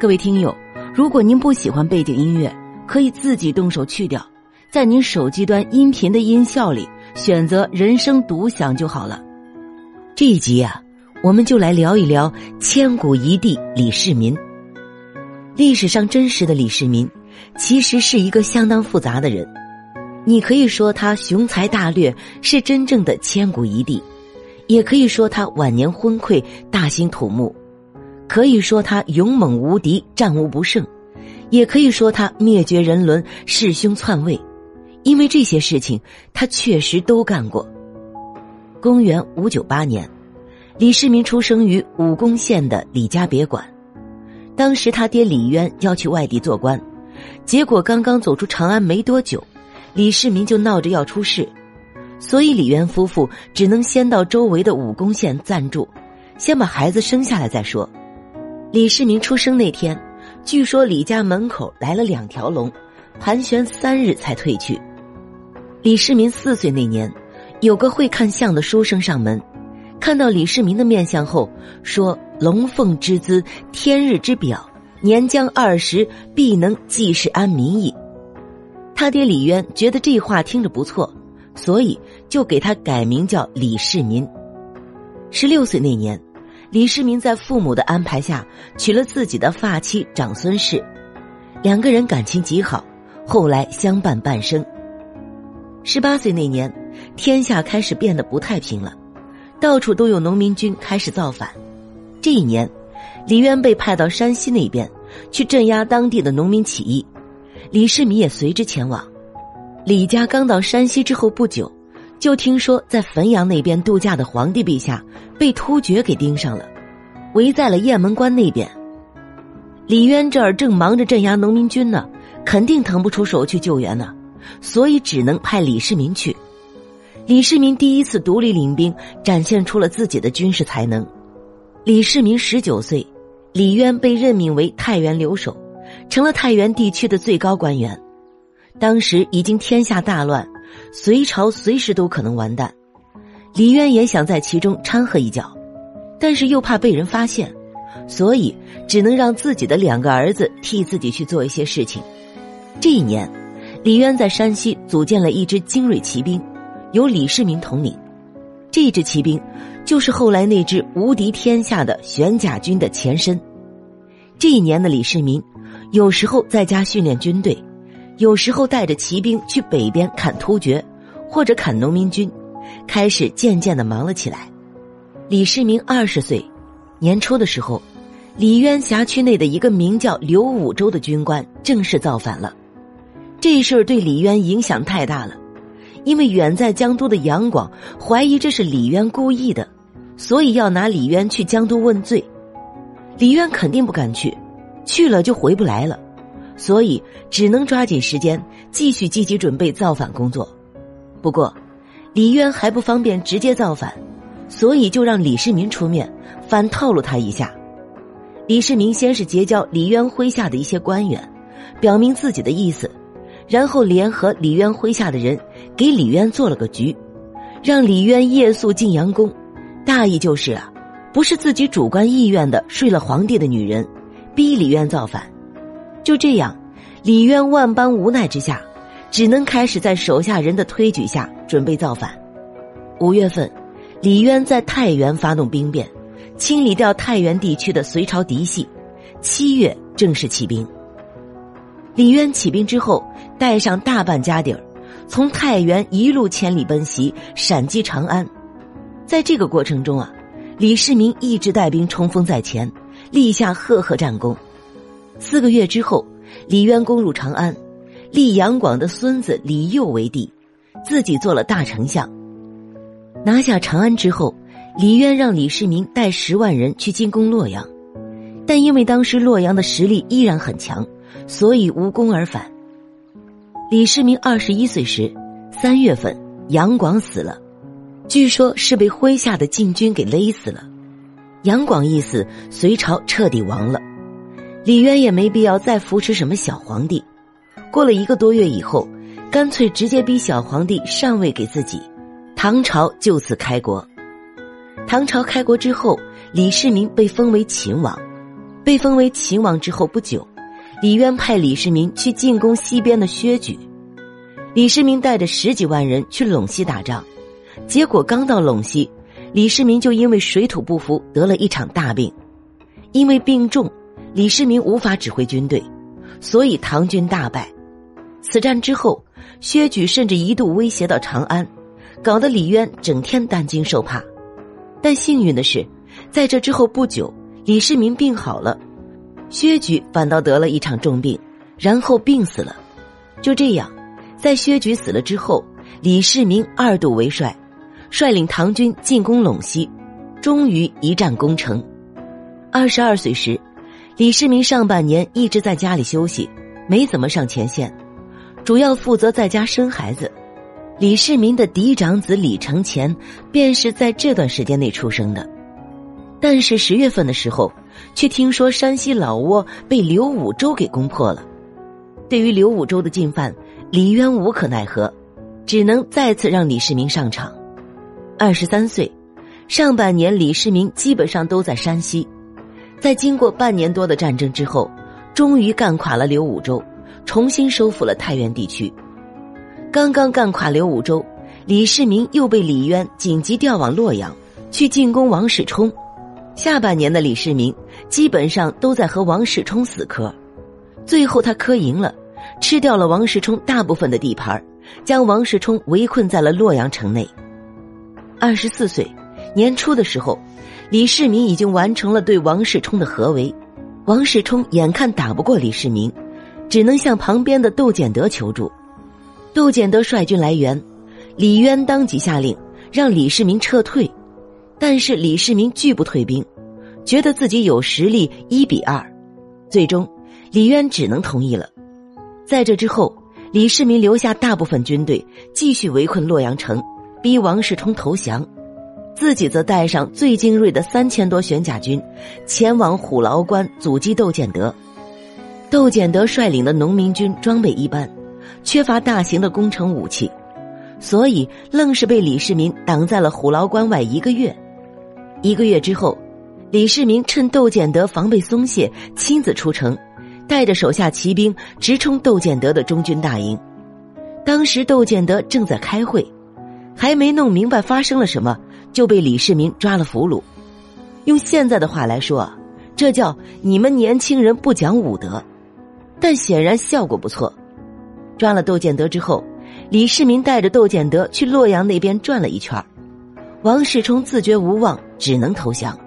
各位听友，如果您不喜欢背景音乐，可以自己动手去掉，在您手机端音频的音效里选择人声独享就好了。这一集啊，我们就来聊一聊千古一帝李世民。历史上真实的李世民，其实是一个相当复杂的人。你可以说他雄才大略，是真正的千古一帝；也可以说他晚年昏聩，大兴土木。可以说他勇猛无敌，战无不胜；也可以说他灭绝人伦，弑兄篡位。因为这些事情，他确实都干过。公元五九八年，李世民出生于武功县的李家别馆。当时他爹李渊要去外地做官，结果刚刚走出长安没多久，李世民就闹着要出事，所以李渊夫妇只能先到周围的武功县暂住，先把孩子生下来再说。李世民出生那天，据说李家门口来了两条龙，盘旋三日才退去。李世民四岁那年，有个会看相的书生上门，看到李世民的面相后，说：“龙凤之姿，天日之表，年将二十，必能济世安民矣。”他爹李渊觉得这话听着不错，所以就给他改名叫李世民。十六岁那年。李世民在父母的安排下娶了自己的发妻长孙氏，两个人感情极好，后来相伴半生。十八岁那年，天下开始变得不太平了，到处都有农民军开始造反。这一年，李渊被派到山西那边去镇压当地的农民起义，李世民也随之前往。李家刚到山西之后不久。就听说在汾阳那边度假的皇帝陛下被突厥给盯上了，围在了雁门关那边。李渊这儿正忙着镇压农民军呢，肯定腾不出手去救援呢，所以只能派李世民去。李世民第一次独立领兵，展现出了自己的军事才能。李世民十九岁，李渊被任命为太原留守，成了太原地区的最高官员。当时已经天下大乱。隋朝随时都可能完蛋，李渊也想在其中掺和一脚，但是又怕被人发现，所以只能让自己的两个儿子替自己去做一些事情。这一年，李渊在山西组建了一支精锐骑兵，由李世民统领。这支骑兵就是后来那支无敌天下的玄甲军的前身。这一年的李世民，有时候在家训练军队。有时候带着骑兵去北边砍突厥，或者砍农民军，开始渐渐的忙了起来。李世民二十岁，年初的时候，李渊辖区内的一个名叫刘武周的军官正式造反了。这事儿对李渊影响太大了，因为远在江都的杨广怀疑这是李渊故意的，所以要拿李渊去江都问罪。李渊肯定不敢去，去了就回不来了。所以只能抓紧时间继续积极准备造反工作。不过，李渊还不方便直接造反，所以就让李世民出面反套路他一下。李世民先是结交李渊麾下的一些官员，表明自己的意思，然后联合李渊麾下的人给李渊做了个局，让李渊夜宿晋阳宫，大意就是啊，不是自己主观意愿的睡了皇帝的女人，逼李渊造反。就这样，李渊万般无奈之下，只能开始在手下人的推举下准备造反。五月份，李渊在太原发动兵变，清理掉太原地区的隋朝嫡系。七月正式起兵。李渊起兵之后，带上大半家底儿，从太原一路千里奔袭陕击长安。在这个过程中啊，李世民一直带兵冲锋在前，立下赫赫战功。四个月之后，李渊攻入长安，立杨广的孙子李佑为帝，自己做了大丞相。拿下长安之后，李渊让李世民带十万人去进攻洛阳，但因为当时洛阳的实力依然很强，所以无功而返。李世民二十一岁时，三月份，杨广死了，据说是被麾下的禁军给勒死了。杨广一死，隋朝彻底亡了。李渊也没必要再扶持什么小皇帝，过了一个多月以后，干脆直接逼小皇帝上位给自己，唐朝就此开国。唐朝开国之后，李世民被封为秦王，被封为秦王之后不久，李渊派李世民去进攻西边的薛举。李世民带着十几万人去陇西打仗，结果刚到陇西，李世民就因为水土不服得了一场大病。因为病重，李世民无法指挥军队，所以唐军大败。此战之后，薛举甚至一度威胁到长安，搞得李渊整天担惊受怕。但幸运的是，在这之后不久。李世民病好了，薛举反倒得了一场重病，然后病死了。就这样，在薛举死了之后，李世民二度为帅，率领唐军进攻陇西，终于一战攻城。二十二岁时，李世民上半年一直在家里休息，没怎么上前线，主要负责在家生孩子。李世民的嫡长子李承乾便是在这段时间内出生的。但是十月份的时候，却听说山西老窝被刘武周给攻破了。对于刘武周的进犯，李渊无可奈何，只能再次让李世民上场。二十三岁，上半年李世民基本上都在山西，在经过半年多的战争之后，终于干垮了刘武周，重新收复了太原地区。刚刚干垮刘武周，李世民又被李渊紧急调往洛阳，去进攻王世充。下半年的李世民基本上都在和王世充死磕，最后他磕赢了，吃掉了王世充大部分的地盘，将王世充围困在了洛阳城内。二十四岁年初的时候，李世民已经完成了对王世充的合围，王世充眼看打不过李世民，只能向旁边的窦建德求助。窦建德率军来援，李渊当即下令让李世民撤退。但是李世民拒不退兵，觉得自己有实力一比二，最终李渊只能同意了。在这之后，李世民留下大部分军队继续围困洛阳城，逼王世充投降，自己则带上最精锐的三千多玄甲军，前往虎牢关阻击窦建德。窦建德率领的农民军装备一般，缺乏大型的攻城武器，所以愣是被李世民挡在了虎牢关外一个月。一个月之后，李世民趁窦建德防备松懈，亲自出城，带着手下骑兵直冲窦建德的中军大营。当时窦建德正在开会，还没弄明白发生了什么，就被李世民抓了俘虏。用现在的话来说，这叫你们年轻人不讲武德。但显然效果不错。抓了窦建德之后，李世民带着窦建德去洛阳那边转了一圈王世充自觉无望，只能投降。